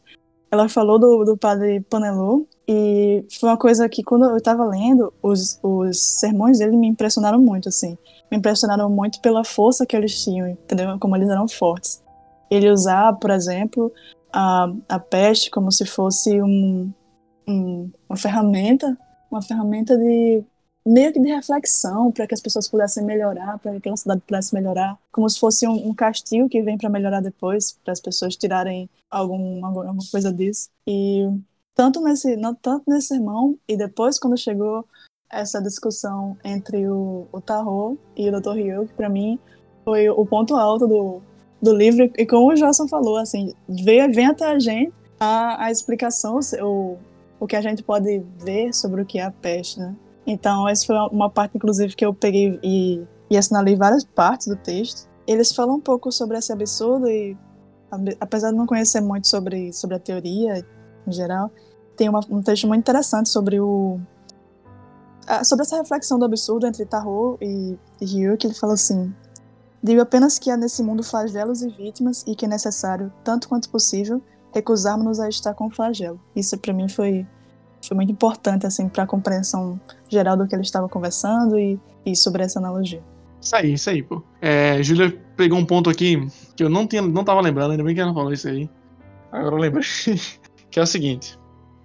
ela falou do, do padre Panelu e foi uma coisa que quando eu estava lendo, os, os sermões dele me impressionaram muito, assim. Me impressionaram muito pela força que eles tinham, entendeu? Como eles eram fortes. Ele usar, por exemplo, a, a peste como se fosse um, um, uma ferramenta, uma ferramenta de meio que de reflexão para que as pessoas pudessem melhorar, para que aquela cidade pudesse melhorar, como se fosse um, um castigo que vem para melhorar depois, para as pessoas tirarem algum, alguma coisa disso. E tanto nesse, não, tanto nesse sermão e depois quando chegou essa discussão entre o, o Tarot e o Dr. Ryu, que para mim foi o ponto alto do, do livro. E como o Josson falou, assim, vem, vem até a gente a, a explicação, o, o que a gente pode ver sobre o que é a peste, né? Então, essa foi uma parte, inclusive, que eu peguei e, e assinalei várias partes do texto. Eles falam um pouco sobre esse absurdo e, apesar de não conhecer muito sobre, sobre a teoria em geral, tem uma, um texto muito interessante sobre o sobre essa reflexão do absurdo entre Tarot e, e Ryu, que ele fala assim: Digo apenas que há nesse mundo flagelos e vítimas e que é necessário, tanto quanto possível, recusarmos-nos a estar com o flagelo. Isso para mim foi, foi muito importante assim para a compreensão geral do que ele estava conversando e, e sobre essa analogia. Isso aí, isso aí, pô. É, Júlia pegou um ponto aqui que eu não, tinha, não tava lembrando, ainda bem que ela falou isso aí. Agora eu lembrei. <laughs> que é o seguinte.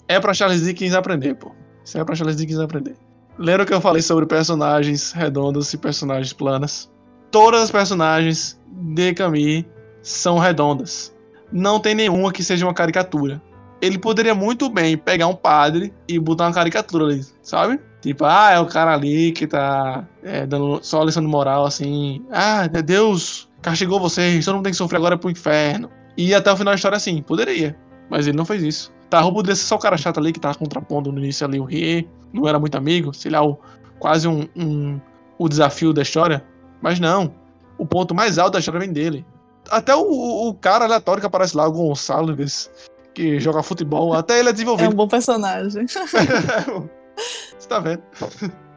É pra Charles Dickens aprender, pô. Isso é pra Charles Dickens aprender. Lembra que eu falei sobre personagens redondos e personagens planas? Todas as personagens de Camille são redondas. Não tem nenhuma que seja uma caricatura. Ele poderia muito bem pegar um padre e botar uma caricatura ali, sabe? Tipo, ah, é o cara ali que tá é, dando só lição de moral, assim. Ah, Deus castigou vocês, todo mundo tem que sofrer agora pro inferno. E até o final da história, assim, poderia. Mas ele não fez isso. Tá, poderia ser só o cara chato ali que tava contrapondo no início ali o Rie, não era muito amigo, sei lá, o, quase um, um, o desafio da história. Mas não. O ponto mais alto da história vem dele. Até o, o cara aleatório que aparece lá, o Gonçalves, que joga futebol, até ele é desenvolvido. É um bom personagem. <laughs> Você tá vendo?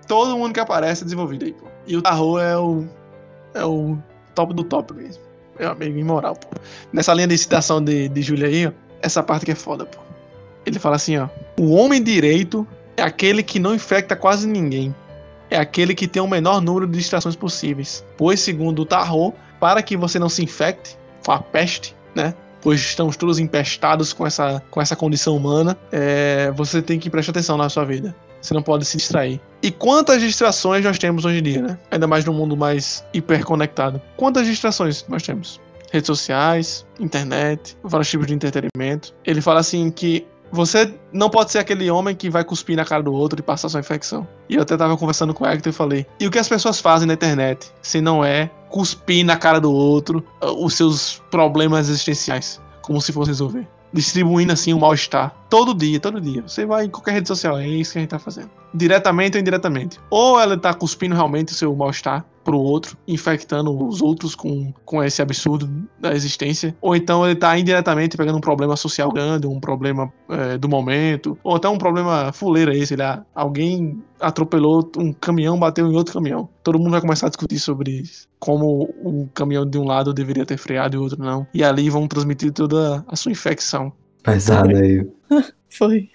Todo mundo que aparece é desenvolvido aí, pô. E o Tarro é o. É o top do top mesmo. Meu amigo, imoral, pô. Nessa linha de citação de, de Júlia aí, ó, essa parte que é foda, pô. Ele fala assim, ó. O homem direito é aquele que não infecta quase ninguém é aquele que tem o menor número de distrações possíveis. Pois, segundo o Tarot, para que você não se infecte com a peste, né? Pois estamos todos empestados com essa, com essa condição humana, é, você tem que prestar atenção na sua vida. Você não pode se distrair. E quantas distrações nós temos hoje em dia, né? Ainda mais no mundo mais hiperconectado. Quantas distrações nós temos? Redes sociais, internet, vários tipos de entretenimento. Ele fala assim que você não pode ser aquele homem que vai cuspir na cara do outro e passar sua infecção. E eu até tava conversando com o Hector e falei: e o que as pessoas fazem na internet se não é cuspir na cara do outro uh, os seus problemas existenciais? como se fosse resolver. Distribuindo assim o mal-estar. Todo dia, todo dia. Você vai em qualquer rede social, é isso que a gente tá fazendo. Diretamente ou indiretamente. Ou ela tá cuspindo realmente o seu mal-estar pro outro, infectando os outros com, com esse absurdo da existência. Ou então ele tá indiretamente pegando um problema social grande, um problema é, do momento. Ou até um problema fuleira esse, lá. Alguém atropelou um caminhão, bateu em outro caminhão. Todo mundo vai começar a discutir sobre como o caminhão de um lado deveria ter freado e o outro não. E ali vão transmitir toda a sua infecção. Pesado aí. <laughs> Foi.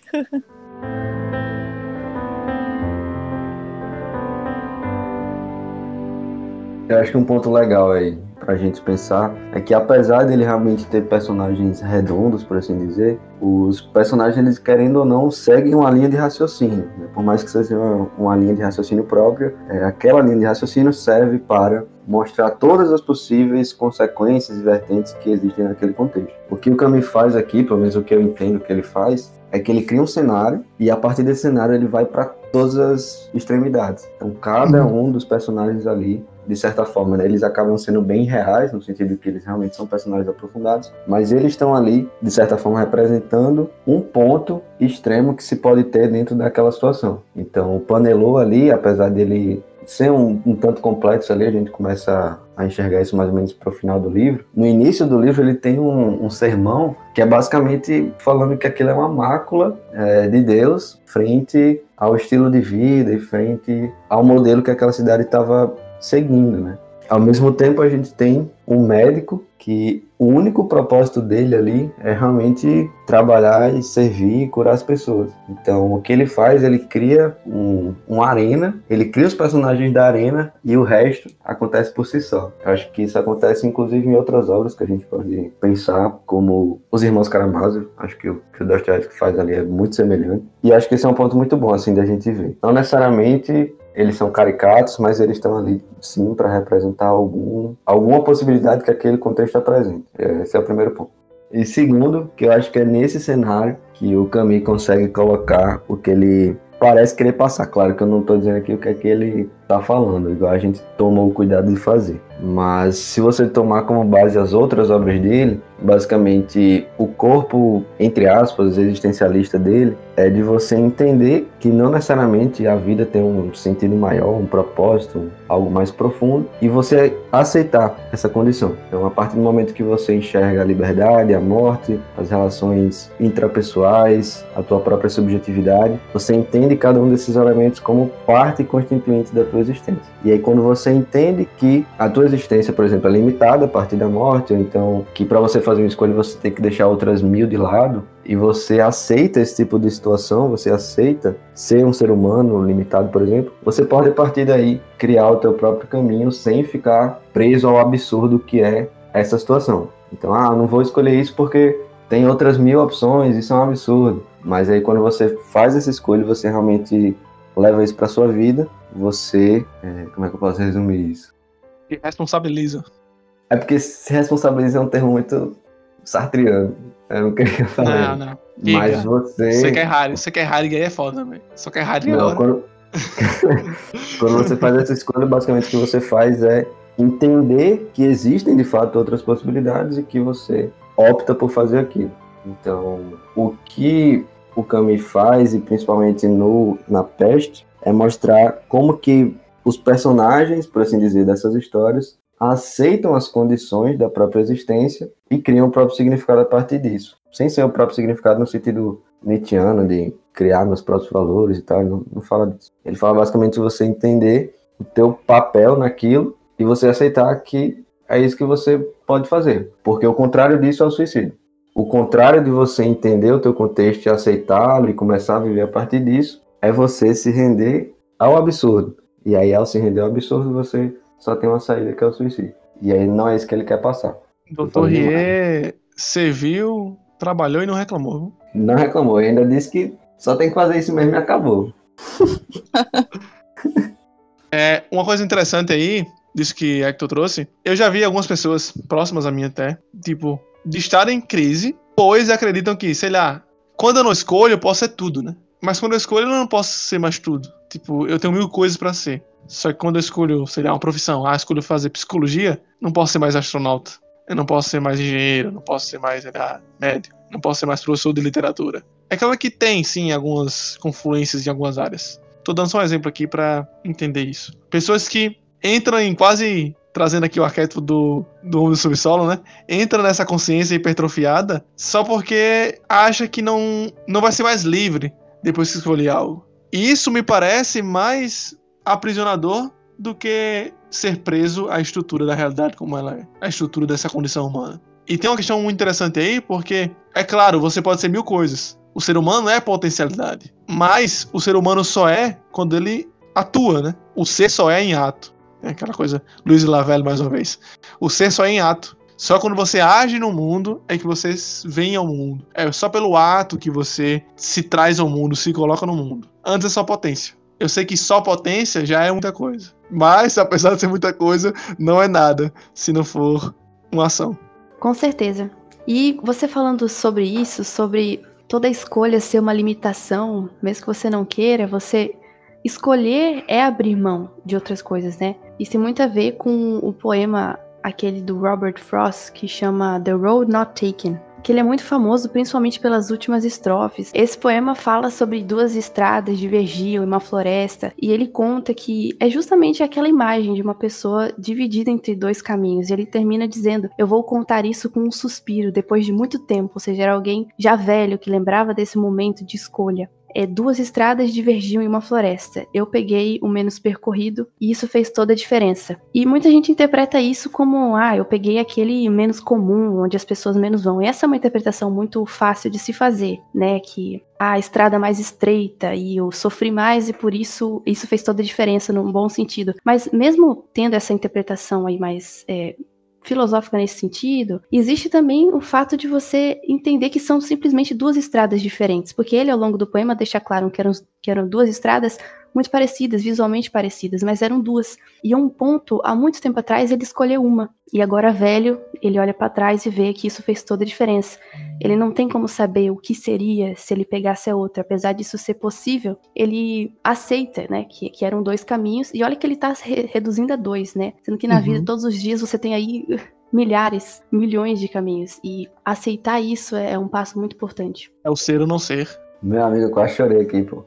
Eu acho que um ponto legal aí pra gente pensar é que apesar dele realmente ter personagens redondos, por assim dizer, os personagens, eles querendo ou não, seguem uma linha de raciocínio. Né? Por mais que seja uma, uma linha de raciocínio própria, é, aquela linha de raciocínio serve para mostrar todas as possíveis consequências e vertentes que existem naquele contexto. O que o Camus faz aqui, pelo menos o que eu entendo que ele faz, é que ele cria um cenário e a partir desse cenário ele vai para todas as extremidades. Então cada um dos personagens ali de certa forma, né, eles acabam sendo bem reais, no sentido que eles realmente são personagens aprofundados, mas eles estão ali, de certa forma, representando um ponto extremo que se pode ter dentro daquela situação. Então, o Panelô ali, apesar dele ser um, um tanto complexo ali, a gente começa a enxergar isso mais ou menos para o final do livro. No início do livro ele tem um, um, sermão que é basicamente falando que aquilo é uma mácula é, de Deus frente ao estilo de vida e frente ao modelo que aquela cidade estava seguindo, né? Ao mesmo tempo, a gente tem um médico que o único propósito dele ali é realmente trabalhar e servir e curar as pessoas. Então, o que ele faz, ele cria um, uma arena, ele cria os personagens da arena e o resto acontece por si só. Acho que isso acontece, inclusive, em outras obras que a gente pode pensar, como Os Irmãos Karamazov. Acho que o que o Dostoevsky faz ali é muito semelhante. E acho que esse é um ponto muito bom, assim, da gente ver. Não necessariamente eles são caricatos, mas eles estão ali sim para representar algum, alguma possibilidade que aquele contexto apresenta. Esse é o primeiro ponto. E segundo, que eu acho que é nesse cenário que o Camille consegue colocar o que ele parece querer passar. Claro que eu não estou dizendo aqui o que é que ele está falando, igual a gente tomou o cuidado de fazer. Mas se você tomar como base as outras obras dele, basicamente o corpo, entre aspas, existencialista dele, é de você entender que não necessariamente a vida tem um sentido maior, um propósito, algo mais profundo, e você aceitar essa condição. Então, a partir do momento que você enxerga a liberdade, a morte, as relações intrapessoais, a tua própria subjetividade, você entende cada um desses elementos como parte constituinte da tua existência. E aí, quando você entende que a tua existência, por exemplo, é limitada a partir da morte, ou então que para você fazer uma escolha você tem que deixar outras mil de lado, e você aceita esse tipo de situação, você aceita ser um ser humano limitado, por exemplo, você pode a partir daí criar o teu próprio caminho sem ficar preso ao absurdo que é essa situação. Então, ah, não vou escolher isso porque tem outras mil opções, isso é um absurdo. Mas aí quando você faz essa escolha, você realmente leva isso para sua vida, você, é, como é que eu posso resumir isso? Se responsabiliza. É porque se responsabiliza é um termo muito sartriano. Eu não queria falar. Não, não. Mas você. Você quer Harry, você quer Harry gay é foda, velho. Só quer Harry não, agora. quando... <laughs> quando você faz essa escolha, basicamente o que você faz é entender que existem de fato outras possibilidades e que você opta por fazer aquilo. Então, o que o Camus faz, e principalmente no, na Peste, é mostrar como que os personagens, por assim dizer, dessas histórias aceitam as condições da própria existência e criam o próprio significado a partir disso. Sem ser o próprio significado no sentido nietzschiano de criar meus próprios valores e tal, não, não fala disso. Ele fala basicamente de você entender o teu papel naquilo e você aceitar que é isso que você pode fazer. Porque o contrário disso é o suicídio. O contrário de você entender o teu contexto e aceitá-lo e começar a viver a partir disso é você se render ao absurdo. E aí, ao se render ao absurdo, você só tem uma saída que é o suicídio. E aí não é isso que ele quer passar. Doutor Rie serviu, trabalhou e não reclamou. Não reclamou, ele ainda disse que só tem que fazer isso mesmo e acabou. <laughs> é, uma coisa interessante aí, disso que Hector trouxe, eu já vi algumas pessoas próximas a mim até, tipo, de estar em crise, pois acreditam que, sei lá, quando eu não escolho, eu posso ser tudo, né? Mas quando eu escolho, eu não posso ser mais tudo. Tipo, eu tenho mil coisas para ser. Só que quando eu escolho, sei lá, uma profissão, ah, escolho fazer psicologia, não posso ser mais astronauta. eu não posso ser mais engenheiro, não posso ser mais ah, médico, não posso ser mais professor de literatura. É aquela que tem, sim, algumas confluências em algumas áreas. Tô dando só um exemplo aqui para entender isso. Pessoas que entram em quase trazendo aqui o arquétipo do, do homem do subsolo, né? Entra nessa consciência hipertrofiada só porque acha que não, não vai ser mais livre depois que escolher algo. E isso me parece mais aprisionador do que ser preso à estrutura da realidade como ela é, a estrutura dessa condição humana. E tem uma questão muito interessante aí, porque, é claro, você pode ser mil coisas. O ser humano é potencialidade. Mas o ser humano só é quando ele atua, né? O ser só é em ato. É aquela coisa, Luiz Lavelle mais uma vez. O ser só é em ato. Só quando você age no mundo é que você vem ao mundo. É só pelo ato que você se traz ao mundo, se coloca no mundo. Antes é só potência. Eu sei que só potência já é muita coisa. Mas, <laughs> apesar de ser muita coisa, não é nada se não for uma ação. Com certeza. E você falando sobre isso, sobre toda escolha ser uma limitação, mesmo que você não queira, você escolher é abrir mão de outras coisas, né? Isso tem muito a ver com o poema aquele do Robert Frost que chama The Road Not Taken, que ele é muito famoso principalmente pelas últimas estrofes. Esse poema fala sobre duas estradas divergiam em uma floresta e ele conta que é justamente aquela imagem de uma pessoa dividida entre dois caminhos. E ele termina dizendo: "Eu vou contar isso com um suspiro depois de muito tempo", ou seja, era alguém já velho que lembrava desse momento de escolha é, duas estradas divergiam em uma floresta. Eu peguei o menos percorrido e isso fez toda a diferença. E muita gente interpreta isso como, ah, eu peguei aquele menos comum, onde as pessoas menos vão. E essa é uma interpretação muito fácil de se fazer, né? Que a estrada mais estreita e eu sofri mais e por isso isso fez toda a diferença num bom sentido. Mas mesmo tendo essa interpretação aí mais é, filosófica nesse sentido, existe também o fato de você entender que são simplesmente duas estradas diferentes, porque ele, ao longo do poema, deixa claro que eram, que eram duas estradas muito parecidas, visualmente parecidas, mas eram duas. E a um ponto, há muito tempo atrás, ele escolheu uma. E agora, velho, ele olha para trás e vê que isso fez toda a diferença. Ele não tem como saber o que seria se ele pegasse a outra. Apesar disso ser possível, ele aceita, né, que, que eram dois caminhos. E olha que ele tá re reduzindo a dois, né? Sendo que na uhum. vida, todos os dias, você tem aí <laughs> milhares, milhões de caminhos. E aceitar isso é um passo muito importante. É o ser ou não ser. Meu amigo, eu quase chorei aqui, pô.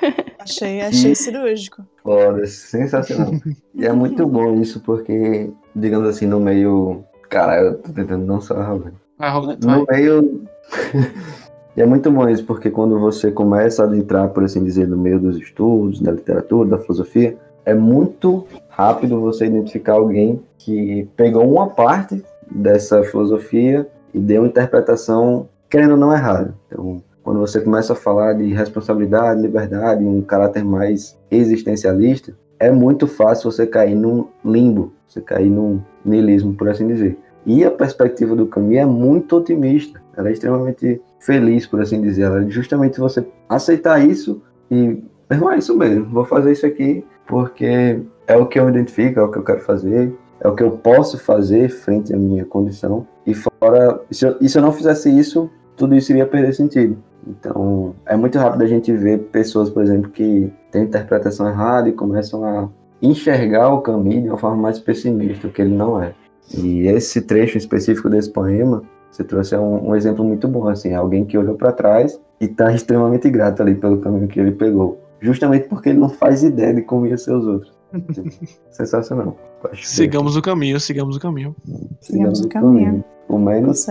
<laughs> Achei, achei cirúrgico. Foda, sensacional. e é muito bom isso, porque, digamos assim, no meio. Cara, eu tô tentando não ser arrogante. Arrogante. No meio. <laughs> e é muito bom isso, porque quando você começa a entrar, por assim dizer, no meio dos estudos, da literatura, da filosofia, é muito rápido você identificar alguém que pegou uma parte dessa filosofia e deu uma interpretação, querendo ou não errada. Então, quando você começa a falar de responsabilidade, liberdade, um caráter mais existencialista, é muito fácil você cair num limbo, você cair num niilismo, por assim dizer. E a perspectiva do Camus é muito otimista, ela é extremamente feliz, por assim dizer. Ela é justamente você aceitar isso e, irmão, é isso mesmo, vou fazer isso aqui porque é o que eu identifico, é o que eu quero fazer, é o que eu posso fazer frente à minha condição. E fora, se eu, e se eu não fizesse isso, tudo isso iria perder sentido. Então, é muito rápido a gente ver pessoas, por exemplo, que têm interpretação errada e começam a enxergar o caminho de uma forma mais pessimista, o que ele não é. E esse trecho específico desse poema, você trouxe um, um exemplo muito bom, assim, alguém que olhou para trás e está extremamente grato ali pelo caminho que ele pegou, justamente porque ele não faz ideia de como ia ser os outros. <laughs> Sensacional. Sigamos o caminho, sigamos o caminho. Sigamos o caminho. O menos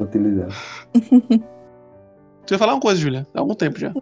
utilizado. <laughs> Tu ia falar uma coisa, Julia? Há algum tempo já.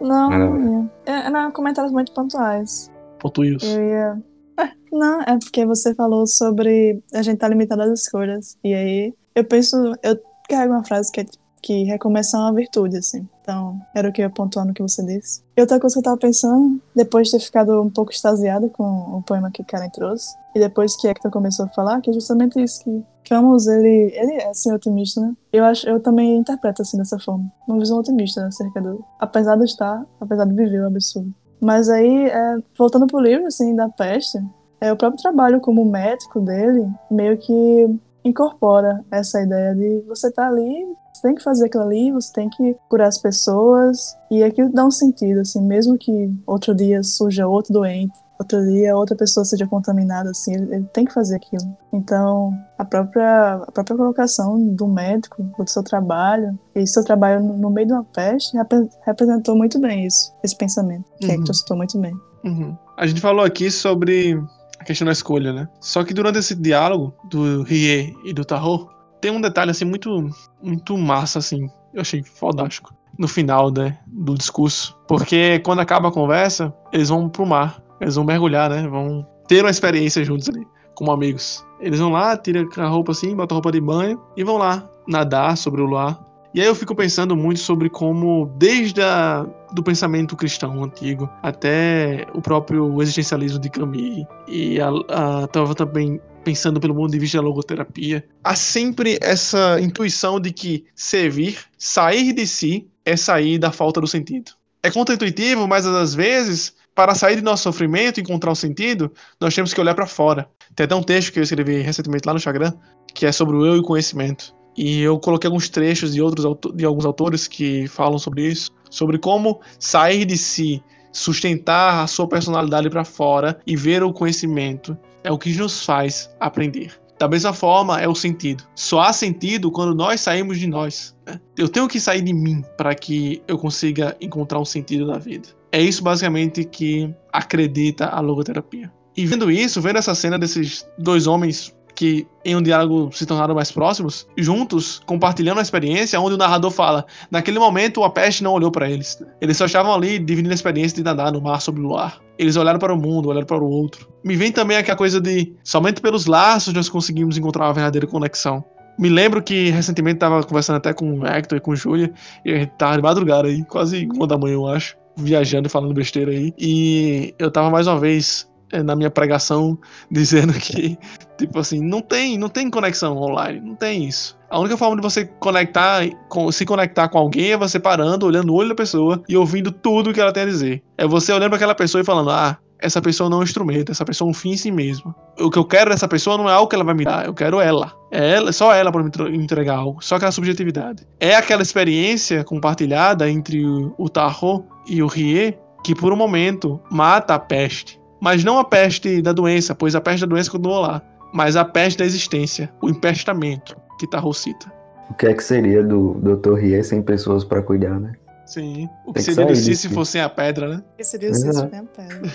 Não, não ia. É, não, comentários muito pontuais. Pontuios. Eu ia. É, não, é porque você falou sobre a gente tá limitado às escolhas. E aí, eu penso. Eu carrego uma frase que é que recomeçar é uma virtude, assim. Então, era o que eu ia pontuar no que você disse. E outra coisa que eu tava pensando, depois de ter ficado um pouco extasiado com o poema que Karen trouxe, e depois que Hector começou a falar, que é justamente isso, que Camus, ele, ele é, assim, otimista, né? Eu acho, eu também interpreto, assim, dessa forma. Uma visão otimista acerca do... Apesar de estar, apesar de viver o absurdo. Mas aí, é, voltando pro livro, assim, da peste, é, o próprio trabalho como médico dele meio que incorpora essa ideia de você tá ali você tem que fazer aquilo ali, você tem que curar as pessoas. E aquilo dá um sentido, assim, mesmo que outro dia surja outro doente, outro dia outra pessoa seja contaminada, assim, ele, ele, tem que fazer aquilo. Então, a própria, a própria colocação do médico, do seu trabalho, e seu trabalho no, meio de uma peste, rep representou muito bem isso, esse pensamento, que uhum. citou muito bem. Uhum. A gente falou aqui sobre a questão da escolha, né? Só que durante esse diálogo do Rie e do Tarot, tem um detalhe, assim, muito, muito massa, assim, eu achei fodástico no final né, do discurso. Porque quando acaba a conversa, eles vão pro mar. Eles vão mergulhar, né? Vão ter uma experiência juntos ali, como amigos. Eles vão lá, tiram a roupa assim, botam a roupa de banho e vão lá nadar sobre o luar. E aí eu fico pensando muito sobre como, desde a, do pensamento cristão antigo até o próprio existencialismo de Camus e estava também pensando pelo ponto de vista da logoterapia, há sempre essa intuição de que servir, sair de si, é sair da falta do sentido. É contra-intuitivo, mas às vezes, para sair do nosso sofrimento e encontrar o sentido, nós temos que olhar para fora. Tem até um texto que eu escrevi recentemente lá no Instagram, que é sobre o eu e o conhecimento. E eu coloquei alguns trechos de, outros, de alguns autores que falam sobre isso, sobre como sair de si, sustentar a sua personalidade para fora e ver o conhecimento é o que nos faz aprender. Da mesma forma, é o sentido. Só há sentido quando nós saímos de nós. Né? Eu tenho que sair de mim para que eu consiga encontrar um sentido na vida. É isso basicamente que acredita a logoterapia. E vendo isso, vendo essa cena desses dois homens que em um diálogo se tornaram mais próximos, juntos, compartilhando a experiência, onde o narrador fala: naquele momento a peste não olhou para eles. Eles só estavam ali dividindo a experiência de nadar no mar sobre o luar. Eles olharam para o mundo, olharam para o outro. Me vem também aquela coisa de somente pelos laços nós conseguimos encontrar uma verdadeira conexão. Me lembro que recentemente estava conversando até com o Hector e com o Júlia, e a gente tava de madrugada aí, quase uma da manhã, eu acho, viajando e falando besteira aí. E eu tava mais uma vez é, na minha pregação <laughs> dizendo que, tipo assim, não tem, não tem conexão online, não tem isso. A única forma de você conectar, com, se conectar com alguém é você parando, olhando o olho da pessoa e ouvindo tudo que ela tem a dizer. É você olhando para aquela pessoa e falando, ah, essa pessoa não é um instrumento, essa pessoa é um fim em si mesmo. O que eu quero dessa pessoa não é algo que ela vai me dar, eu quero ela. É ela, só ela para me entregar algo, só aquela subjetividade. É aquela experiência compartilhada entre o, o Tarot e o Rie que por um momento mata a peste mas não a peste da doença, pois a peste da doença continuou lá, mas a peste da existência, o empestamento que Tarro cita. O que é que seria do Dr. Rie sem pessoas para cuidar, né? Sim. O que, que seria do Si se fosse a pedra, né? O que seria se fosse a pedra.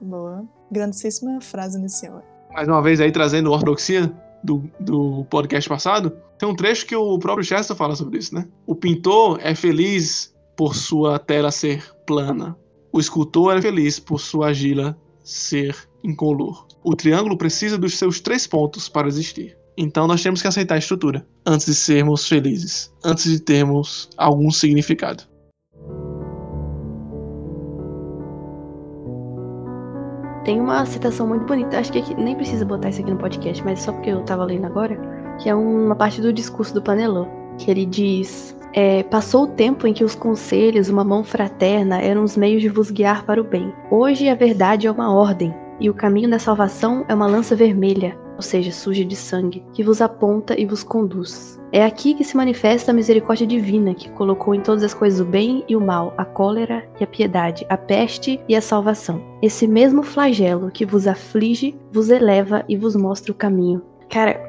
Boa. Grandíssima frase inicial. Mais uma vez aí trazendo ortodoxia do, do podcast passado, tem um trecho que o próprio Chester fala sobre isso, né? O pintor é feliz por sua tela ser plana. O escultor é feliz por sua argila ser incolor. O triângulo precisa dos seus três pontos para existir. Então nós temos que aceitar a estrutura antes de sermos felizes, antes de termos algum significado. Tem uma citação muito bonita, acho que nem precisa botar isso aqui no podcast, mas só porque eu tava lendo agora, que é uma parte do discurso do Panelô, que ele diz: é, passou o tempo em que os conselhos, uma mão fraterna, eram os meios de vos guiar para o bem. Hoje a verdade é uma ordem, e o caminho da salvação é uma lança vermelha, ou seja, suja de sangue, que vos aponta e vos conduz. É aqui que se manifesta a misericórdia divina, que colocou em todas as coisas o bem e o mal, a cólera e a piedade, a peste e a salvação. Esse mesmo flagelo que vos aflige, vos eleva e vos mostra o caminho. Cara,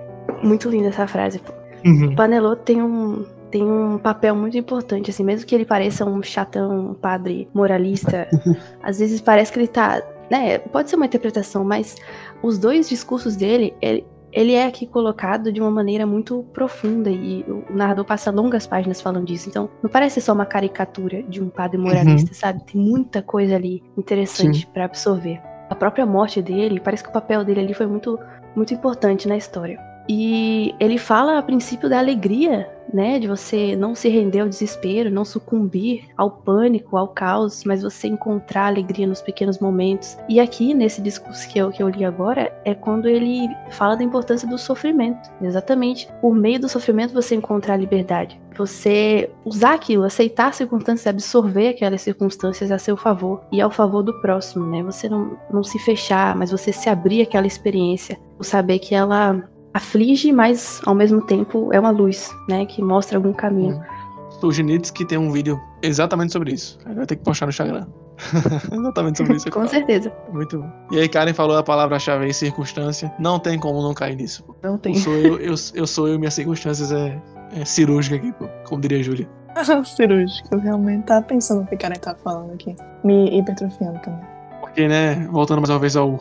muito linda essa frase. Uhum. Panelô tem um, tem um papel muito importante, assim, mesmo que ele pareça um chatão, um padre moralista, <laughs> às vezes parece que ele tá, né, pode ser uma interpretação, mas os dois discursos dele, ele, ele é aqui colocado de uma maneira muito profunda e o narrador passa longas páginas falando disso. Então, não parece só uma caricatura de um padre moralista, uhum. sabe? Tem muita coisa ali interessante para absorver. A própria morte dele, parece que o papel dele ali foi muito muito importante na história. E ele fala a princípio da alegria, né, de você não se render ao desespero, não sucumbir ao pânico, ao caos, mas você encontrar alegria nos pequenos momentos. E aqui, nesse discurso que eu, que eu li agora, é quando ele fala da importância do sofrimento. Exatamente. Por meio do sofrimento você encontrar a liberdade. Você usar aquilo, aceitar as circunstâncias, absorver aquelas circunstâncias a seu favor e ao favor do próximo, né? Você não, não se fechar, mas você se abrir àquela experiência. O saber que ela aflige, mas ao mesmo tempo é uma luz, né? Que mostra algum caminho. O Genitz que tem um vídeo exatamente sobre isso. Vai ter que postar no Instagram. <laughs> Exatamente sobre isso. <laughs> Com certeza. Muito bom. E aí, Karen falou a palavra-chave aí, circunstância. Não tem como não cair nisso. Pô. Não tem. Eu sou eu, eu, eu sou eu, minhas circunstâncias é, é cirúrgica aqui, pô, como diria a Júlia. <laughs> Cirúrgico, eu realmente tava pensando no que o cara tá falando aqui. Me hipertrofiando também. Porque, né, voltando mais uma vez ao.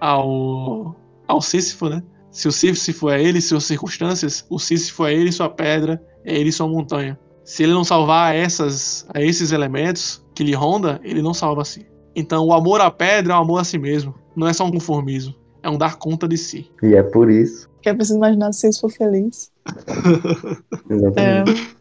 ao. ao Sísifo, né? Se o Sísifo é ele e suas circunstâncias, o Sísifo é ele e sua pedra, é ele e sua montanha. Se ele não salvar essas, a esses elementos que lhe ronda, ele não salva a si. Então, o amor à pedra é um amor a si mesmo. Não é só um conformismo. É um dar conta de si. E é por isso. Que é preciso imaginar se vocês for feliz. <laughs> É, Exatamente.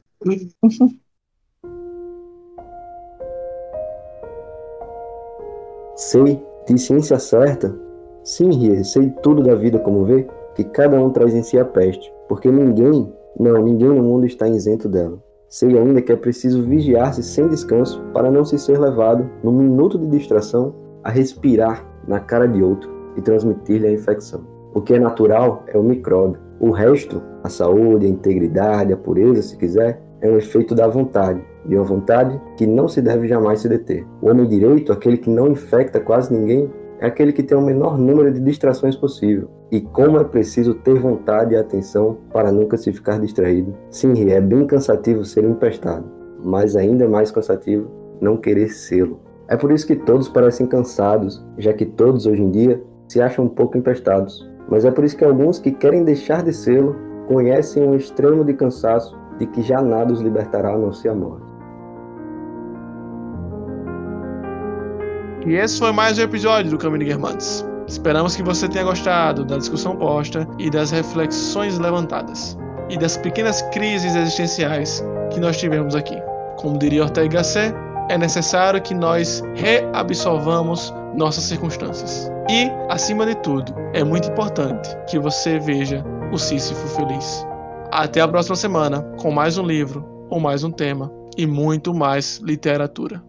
Sei, de ciência certa, sim, Rie, sei tudo da vida como vê, que cada um traz em si a peste, porque ninguém, não, ninguém no mundo está isento dela. Sei ainda que é preciso vigiar-se sem descanso para não se ser levado, num minuto de distração, a respirar na cara de outro e transmitir-lhe a infecção. O que é natural é o micróbio. O resto, a saúde, a integridade, a pureza, se quiser, é um efeito da vontade, de uma vontade que não se deve jamais se deter. O homem direito, aquele que não infecta quase ninguém, é aquele que tem o menor número de distrações possível. E como é preciso ter vontade e atenção para nunca se ficar distraído. Sim, é bem cansativo ser empestado, mas ainda mais cansativo não querer sê-lo. É por isso que todos parecem cansados, já que todos hoje em dia se acham um pouco empestados. Mas é por isso que alguns que querem deixar de sê-lo conhecem um extremo de cansaço de que já nada os libertará a não ser a morte. E esse foi mais um episódio do Caminho de Guermantes. Esperamos que você tenha gostado da discussão posta e das reflexões levantadas, e das pequenas crises existenciais que nós tivemos aqui. Como diria Ortega Gasset, é necessário que nós reabsorvamos nossas circunstâncias. E, acima de tudo, é muito importante que você veja o Sísifo feliz. Até a próxima semana com mais um livro ou mais um tema e muito mais literatura.